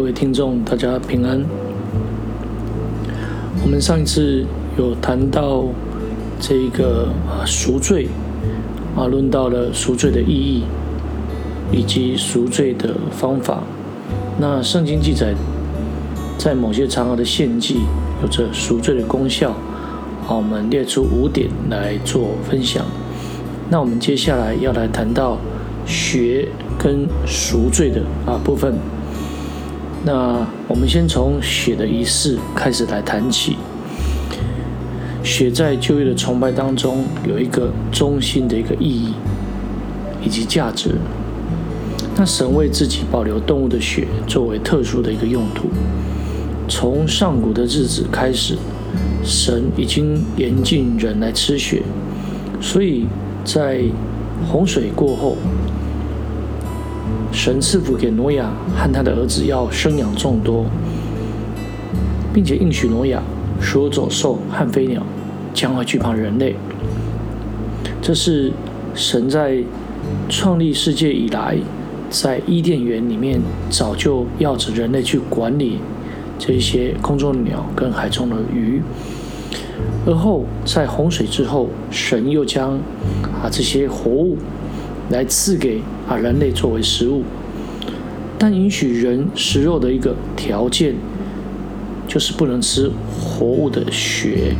各位听众，大家平安。我们上一次有谈到这个赎罪啊，论到了赎罪的意义以及赎罪的方法。那圣经记载，在某些场合的献祭有着赎罪的功效。好，我们列出五点来做分享。那我们接下来要来谈到学跟赎罪的啊部分。那我们先从血的仪式开始来谈起。血在旧约的崇拜当中有一个中心的一个意义以及价值。那神为自己保留动物的血作为特殊的一个用途。从上古的日子开始，神已经严禁人来吃血，所以在洪水过后。神赐福给挪亚和他的儿子，要生养众多，并且应许挪亚，所有走兽和飞鸟将会惧怕人类。这是神在创立世界以来，在伊甸园里面早就要着人类去管理这些空中的鸟跟海中的鱼。而后在洪水之后，神又将啊这些活物。来赐给啊人类作为食物，但允许人食肉的一个条件，就是不能吃活物的血，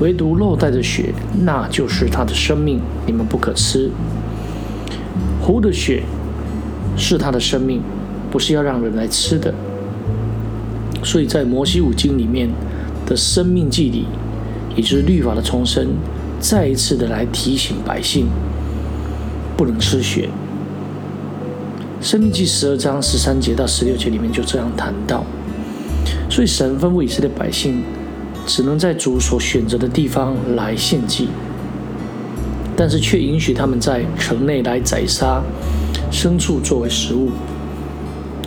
唯独肉带的血，那就是它的生命，你们不可吃。活的血是它的生命，不是要让人来吃的。所以在摩西五经里面的生命记里，也就是律法的重生，再一次的来提醒百姓。不能吃血，《生命记》十二章十三节到十六节里面就这样谈到。所以神吩咐以色列百姓，只能在主所选择的地方来献祭，但是却允许他们在城内来宰杀牲畜作为食物。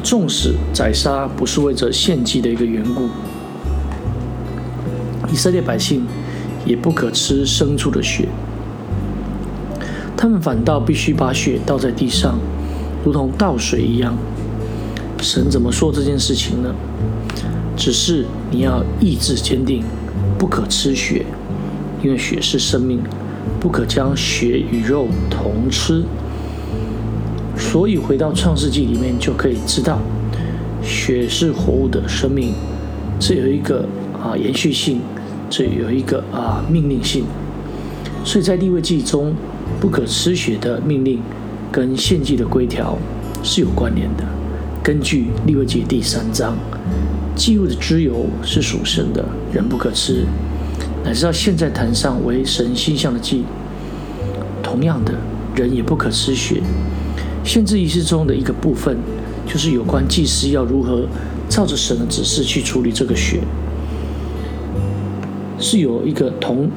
纵使宰杀不是为着献祭的一个缘故，以色列百姓也不可吃牲畜的血。他们反倒必须把血倒在地上，如同倒水一样。神怎么说这件事情呢？只是你要意志坚定，不可吃血，因为血是生命，不可将血与肉同吃。所以回到创世纪里面就可以知道，血是活物的生命，这有一个啊延续性，这有一个啊命令性。所以在立位记中。不可吃血的命令跟献祭的规条是有关联的。根据利未记第三章，祭物的脂油是属神的，人不可吃，乃是到现在坛上为神心向的祭。同样的，人也不可吃血。献祭仪式中的一个部分，就是有关祭司要如何照着神的指示去处理这个血，是有一个同。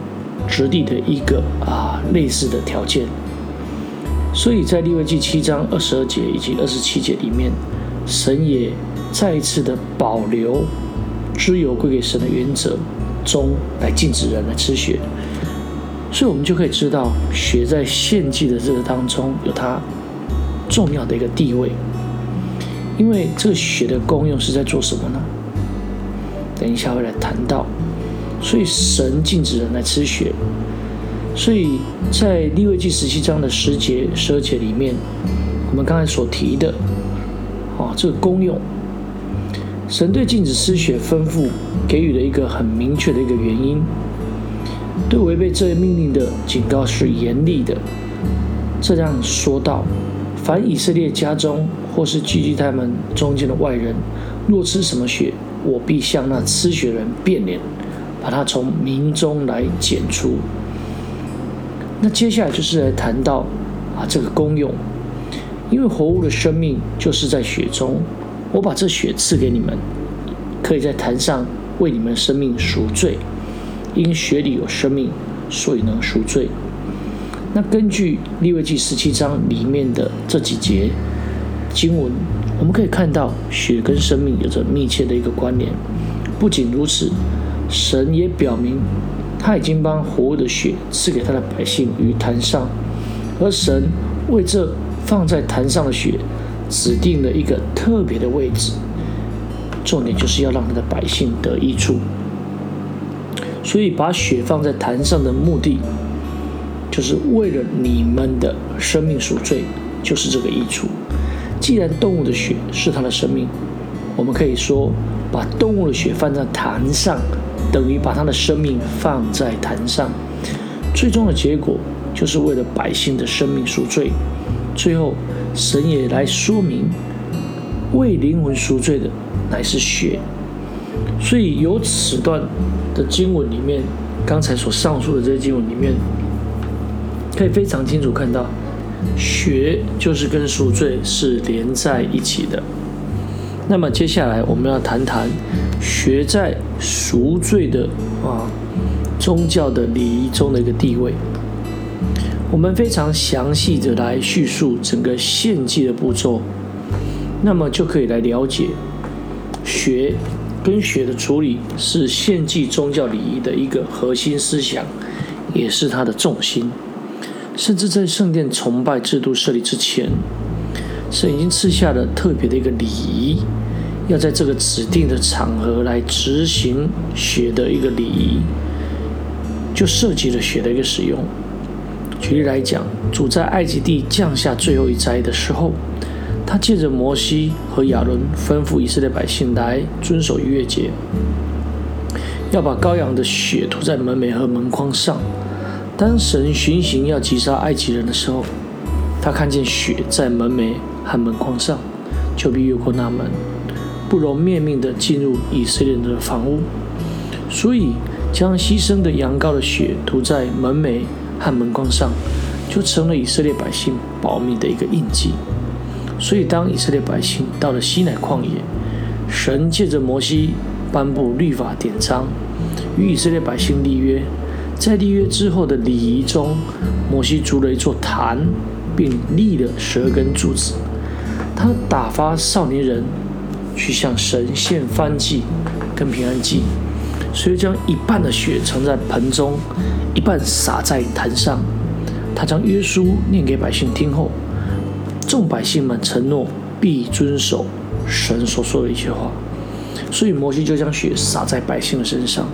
直地的一个啊类似的条件，所以在利未记七章二十二节以及二十七节里面，神也再一次的保留脂油归给神的原则中来禁止人来吃血，所以我们就可以知道血在献祭的这个当中有它重要的一个地位，因为这个血的功用是在做什么呢？等一下会来谈到。所以神禁止人来吃血，所以在利未记十七章的十节、十二节里面，我们刚才所提的，啊，这个功用，神对禁止吃血吩咐给予了一个很明确的一个原因，对违背这一命令的警告是严厉的。这样说道：凡以色列家中或是聚集他们中间的外人，若吃什么血，我必向那吃血人变脸。把它从民中来剪除。那接下来就是来谈到啊这个功用，因为活物的生命就是在血中，我把这血赐给你们，可以在坛上为你们的生命赎罪，因血里有生命，所以能赎罪。那根据利未记十七章里面的这几节经文，我们可以看到血跟生命有着密切的一个关联。不仅如此。神也表明，他已经把活物的血赐给他的百姓于坛上，而神为这放在坛上的血指定了一个特别的位置，重点就是要让他的百姓得益处。所以把血放在坛上的目的，就是为了你们的生命赎罪，就是这个益处。既然动物的血是他的生命，我们可以说，把动物的血放在坛上，等于把他的生命放在坛上。最终的结果，就是为了百姓的生命赎罪。最后，神也来说明，为灵魂赎罪的乃是血。所以由此段的经文里面，刚才所上述的这些经文里面，可以非常清楚看到，血就是跟赎罪是连在一起的。那么接下来我们要谈谈血在赎罪的啊宗教的礼仪中的一个地位。我们非常详细的来叙述整个献祭的步骤，那么就可以来了解血。跟血的处理是献祭宗教礼仪的一个核心思想，也是它的重心。甚至在圣殿崇拜制度设立之前，神已经赐下了特别的一个礼仪，要在这个指定的场合来执行血的一个礼仪，就涉及了血的一个使用。举例来讲，主在埃及地降下最后一灾的时候。他借着摩西和亚伦吩咐以色列百姓来遵守逾越节，要把羔羊的血涂在门楣和门框上。当神巡行要击杀埃及人的时候，他看见血在门楣和门框上，就必越过那门，不容面命的进入以色列人的房屋。所以，将牺牲的羊羔的血涂在门楣和门框上，就成了以色列百姓保密的一个印记。所以，当以色列百姓到了西乃旷野，神借着摩西颁布律法典章，与以色列百姓立约。在立约之后的礼仪中，摩西筑了一座坛，并立了十二根柱子。他打发少年人去向神献燔祭跟平安祭，所以将一半的血盛在盆中，一半洒在坛上。他将约书念给百姓听后。众百姓们承诺必遵守神所说的一些话，所以摩西就将血洒在百姓的身上，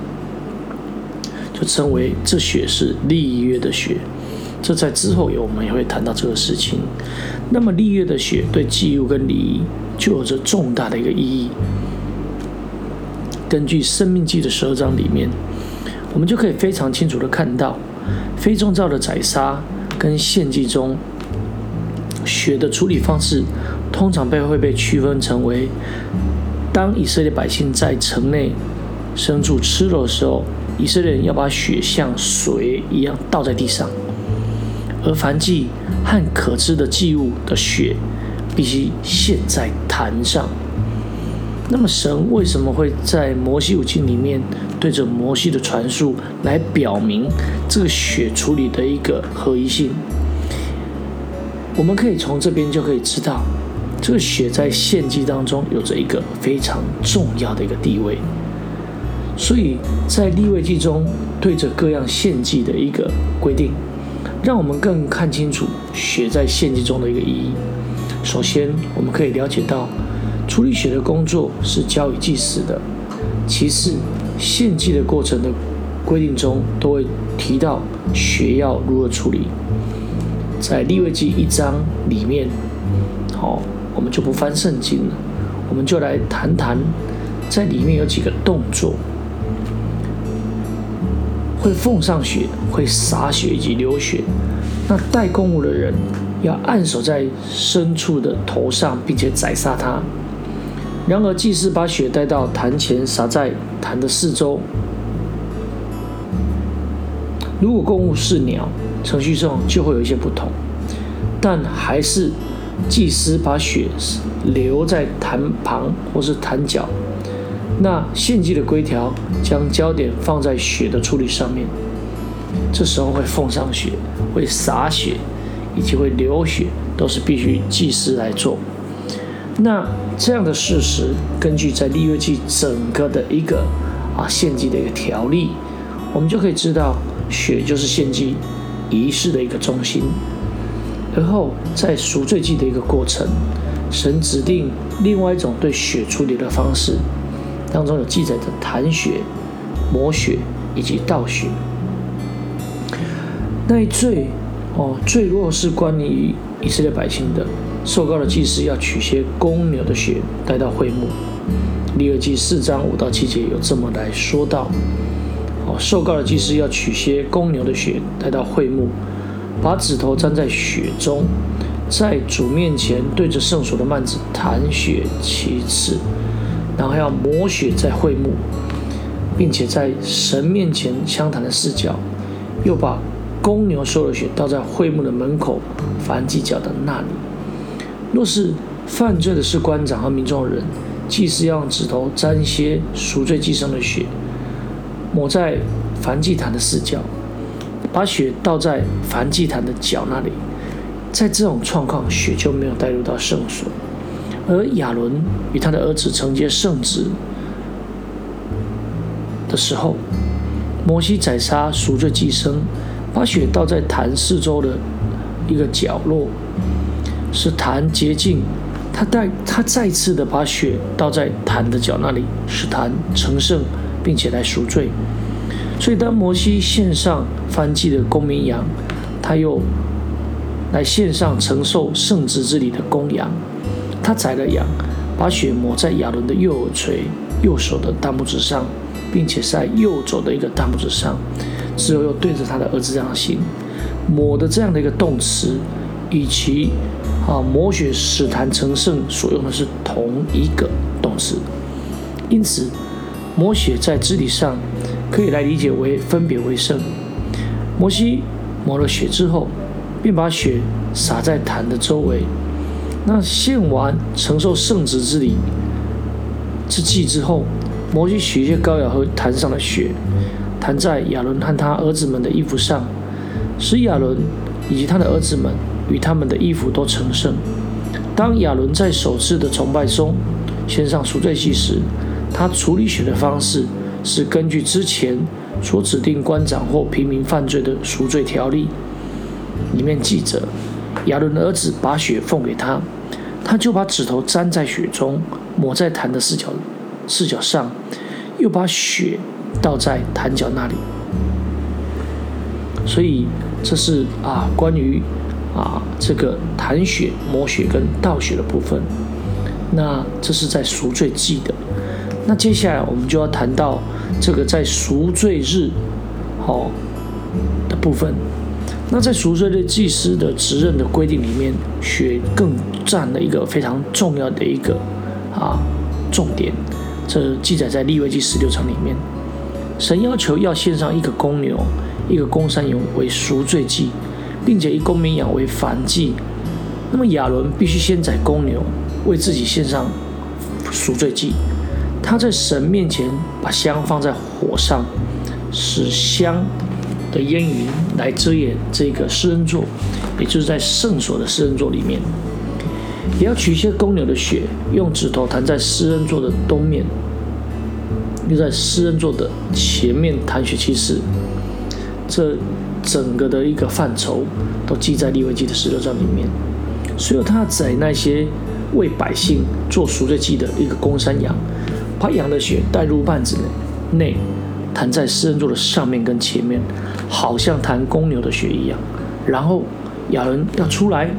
就称为这血是立约的血。这在之后也我们也会谈到这个事情。那么立约的血对祭物跟礼仪就有着重大的一个意义。根据《生命记》的十二章里面，我们就可以非常清楚的看到，非宗教的宰杀跟献祭中。血的处理方式通常被会被区分成为：当以色列百姓在城内牲畜吃肉的时候，以色列人要把血像水一样倒在地上；而凡祭和可吃的祭物的血必须献在坛上。那么，神为什么会在摩西五经里面对着摩西的传述来表明这个血处理的一个合一性？我们可以从这边就可以知道，这个血在献祭当中有着一个非常重要的一个地位。所以在立位记中对着各样献祭的一个规定，让我们更看清楚血在献祭中的一个意义。首先，我们可以了解到处理血的工作是交予祭司的。其次，献祭的过程的规定中都会提到血要如何处理。在利未记一章里面，好，我们就不翻圣经了，我们就来谈谈，在里面有几个动作，会奉上血，会洒血以及流血。那带公物的人要按手在牲畜的头上，并且宰杀它。然而祭司把血带到坛前，洒在坛的四周。如果公物是鸟。程序上就会有一些不同，但还是祭司把血留在坛旁或是坛角。那献祭的规条将焦点放在血的处理上面，这时候会奉上血，会洒血，以及会流血，都是必须祭司来做。那这样的事实，根据在利约记整个的一个啊献祭的一个条例，我们就可以知道，血就是献祭。仪式的一个中心，而后在赎罪祭的一个过程，神指定另外一种对血处理的方式，当中有记载的痰血、魔血以及倒血。那一罪哦，罪若是关于以色列百姓的，受膏的祭司要取些公牛的血带到会幕。利二记四章五到七节有这么来说到：哦，受膏的祭司要取些公牛的血带到会幕，把指头沾在血中，在主面前对着圣所的幔子弹血七次，然后要抹血在会幕，并且在神面前相谈的四角，又把。公牛受了血，倒在会幕的门口凡祭角的那里。若是犯罪的是官长和民众人，祭司要用指头沾些赎罪祭牲的血，抹在凡祭坛的四角，把血倒在凡祭坛的角那里。在这种状况，血就没有带入到圣所。而亚伦与他的儿子承接圣旨的时候，摩西宰杀赎罪祭牲。把血倒在坛四周的一个角落，使坛洁净。他带他再次的把血倒在坛的角那里，使坛成圣，并且来赎罪。所以当摩西献上燔祭的公绵羊，他又来献上承受圣职之礼的公羊。他宰了羊，把血抹在亚伦的右耳垂、右手的大拇指上，并且在右肘的一个大拇指上。之后又对着他的儿子这样行，抹的这样的一个动词，以及啊抹血使坛成圣所用的是同一个动词，因此抹血在肢体上可以来理解为分别为圣。摩西抹了血之后，便把血洒在坛的周围。那献完承受圣旨之礼之祭之后，摩西取一些膏药和坛上的血。弹在亚伦和他儿子们的衣服上，使亚伦以及他的儿子们与他们的衣服都成圣。当亚伦在首次的崇拜中献上赎罪祭时，他处理血的方式是根据之前所指定官长或平民犯罪的赎罪条例。里面记着，亚伦的儿子把血奉给他，他就把指头沾在血中，抹在坛的四角四角上，又把血。倒在坛角那里，所以这是啊关于啊这个痰血、抹血跟倒血的部分。那这是在赎罪祭的。那接下来我们就要谈到这个在赎罪日好的部分。那在赎罪的祭司的职任的规定里面，血更占了一个非常重要的一个啊重点。这记载在利未记十六章里面。神要求要献上一个公牛、一个公山羊为赎罪祭，并且一公绵羊为燔祭。那么亚伦必须先宰公牛，为自己献上赎罪祭。他在神面前把香放在火上，使香的烟云来遮掩这个施恩座，也就是在圣所的施恩座里面。也要取一些公牛的血，用指头弹在施恩座的东面。又在施恩座的前面弹血七次，这整个的一个范畴都记在利未记的十六章里面。所以他宰那些为百姓做赎罪祭的一个公山羊，把羊的血带入幔子内，弹在施恩座的上面跟前面，好像弹公牛的血一样。然后亚伦要出来，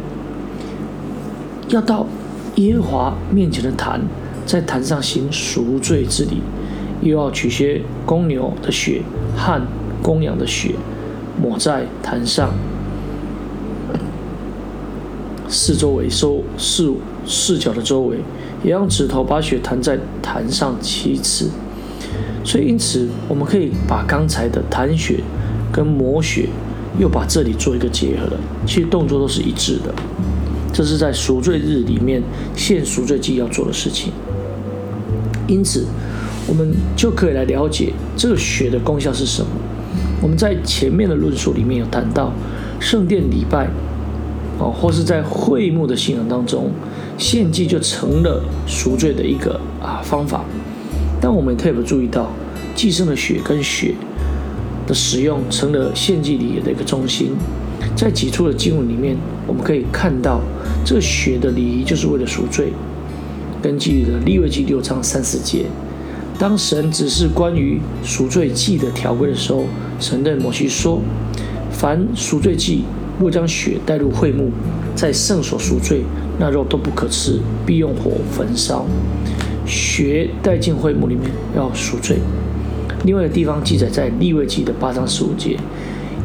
要到耶和华面前的坛，在坛上行赎罪之礼。又要取些公牛的血和公羊的血，抹在坛上四周围收四四角的周围，也用指头把血弹在坛上七次。所以，因此我们可以把刚才的弹血跟抹血，又把这里做一个结合了。其实动作都是一致的。这是在赎罪日里面献赎罪祭要做的事情。因此。我们就可以来了解这个血的功效是什么。我们在前面的论述里面有谈到，圣殿礼拜，哦，或是在会幕的信仰当中，献祭就成了赎罪的一个啊方法。但我们也特别注意到，祭牲的血跟血的使用成了献祭礼仪的一个中心。在几处的经文里面，我们可以看到，这血的礼仪就是为了赎罪。根据的利未记六章三四节。当神指示关于赎罪祭的条规的时候，神对摩西说：“凡赎罪祭若将血带入会幕，在圣所赎罪，那肉都不可吃，必用火焚烧。血带进会幕里面要赎罪。”另外的地方记载在立位记的八章十五节，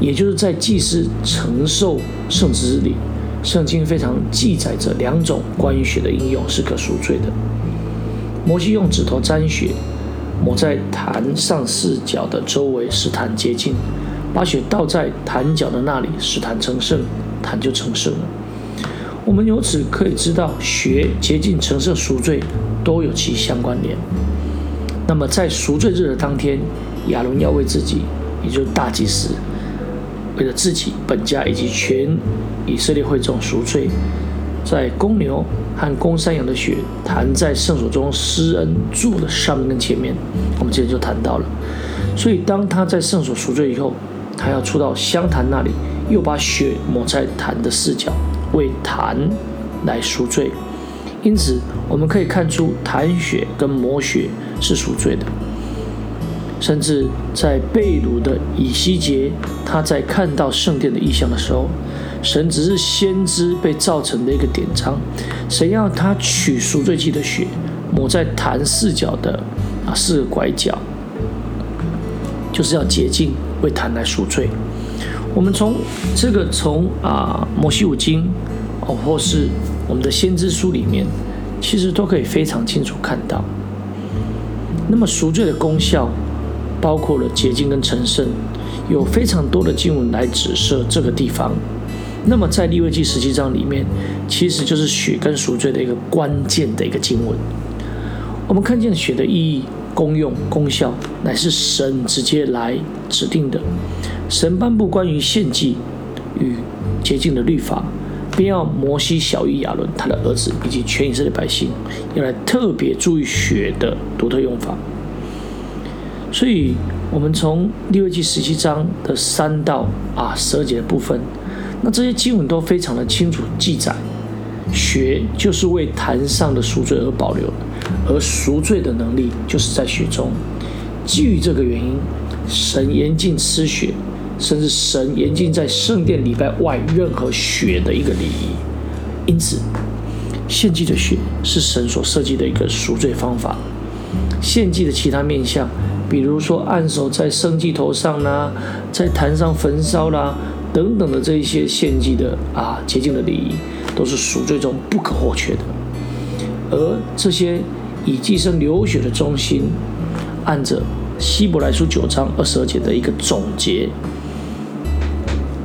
也就是在祭司承受圣职里，圣经非常记载着两种关于血的应用是可赎罪的。摩西用指头沾血，抹在坛上四角的周围，使坛洁净；把血倒在坛角的那里，使坛成圣，坛就成圣了。我们由此可以知道，血洁净、成圣、赎罪都有其相关联。那么在赎罪日的当天，亚伦要为自己，也就是大祭司，为了自己、本家以及全以色列会众赎罪，在公牛和公山羊的血弹在圣所中施恩柱的上面跟前面，我们之前就谈到了。所以当他在圣所赎罪以后，他要出到香坛那里，又把血抹在坛的四角，为坛来赎罪。因此，我们可以看出痰血跟抹血是赎罪的。甚至在被掳的以西结，他在看到圣殿的意象的时候，神只是先知被造成的一个典章，神要他取赎罪祭的血抹在坛四角的啊四个拐角，就是要洁净为坛来赎罪。我们从这个从啊摩西五经哦，或是我们的先知书里面，其实都可以非常清楚看到。那么赎罪的功效，包括了洁净跟成圣，有非常多的经文来指涉这个地方。那么在利未记十七章里面，其实就是血跟赎罪的一个关键的一个经文。我们看见血的意义、功用、功效，乃是神直接来指定的。神颁布关于献祭与洁净的律法。便要摩西、小于亚伦他的儿子以及全以色列百姓，要来特别注意血的独特用法。所以，我们从利未记十七章的三到啊十二节的部分，那这些经文都非常的清楚记载，血就是为坛上的赎罪而保留，而赎罪的能力就是在血中。基于这个原因，神严禁吃血。甚至神严禁在圣殿礼拜外任何血的一个礼仪，因此献祭的血是神所设计的一个赎罪方法。献祭的其他面相，比如说按手在圣祭头上啦，在坛上焚烧啦等等的这一些献祭的啊洁净的礼仪，都是赎罪中不可或缺的。而这些以祭牲流血的中心，按着希伯来书九章二十二节的一个总结。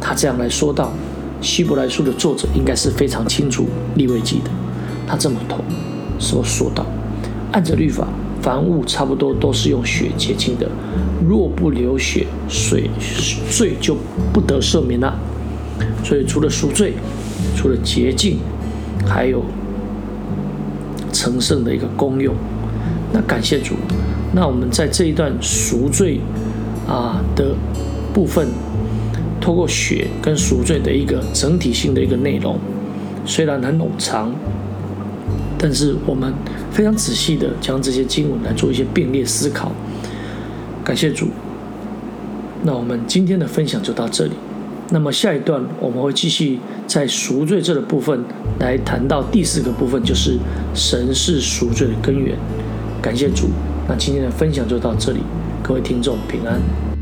他这样来说道：“希伯来书的作者应该是非常清楚立位记的。他这么头说说道：按着律法，凡物差不多都是用血洁净的。若不流血，水罪就不得赦免了。所以除了赎罪，除了洁净，还有成圣的一个功用。那感谢主。那我们在这一段赎罪啊的部分。”透过血跟赎罪的一个整体性的一个内容，虽然很冗长，但是我们非常仔细的将这些经文来做一些并列思考。感谢主。那我们今天的分享就到这里。那么下一段我们会继续在赎罪这个部分来谈到第四个部分，就是神是赎罪的根源。感谢主。那今天的分享就到这里，各位听众平安。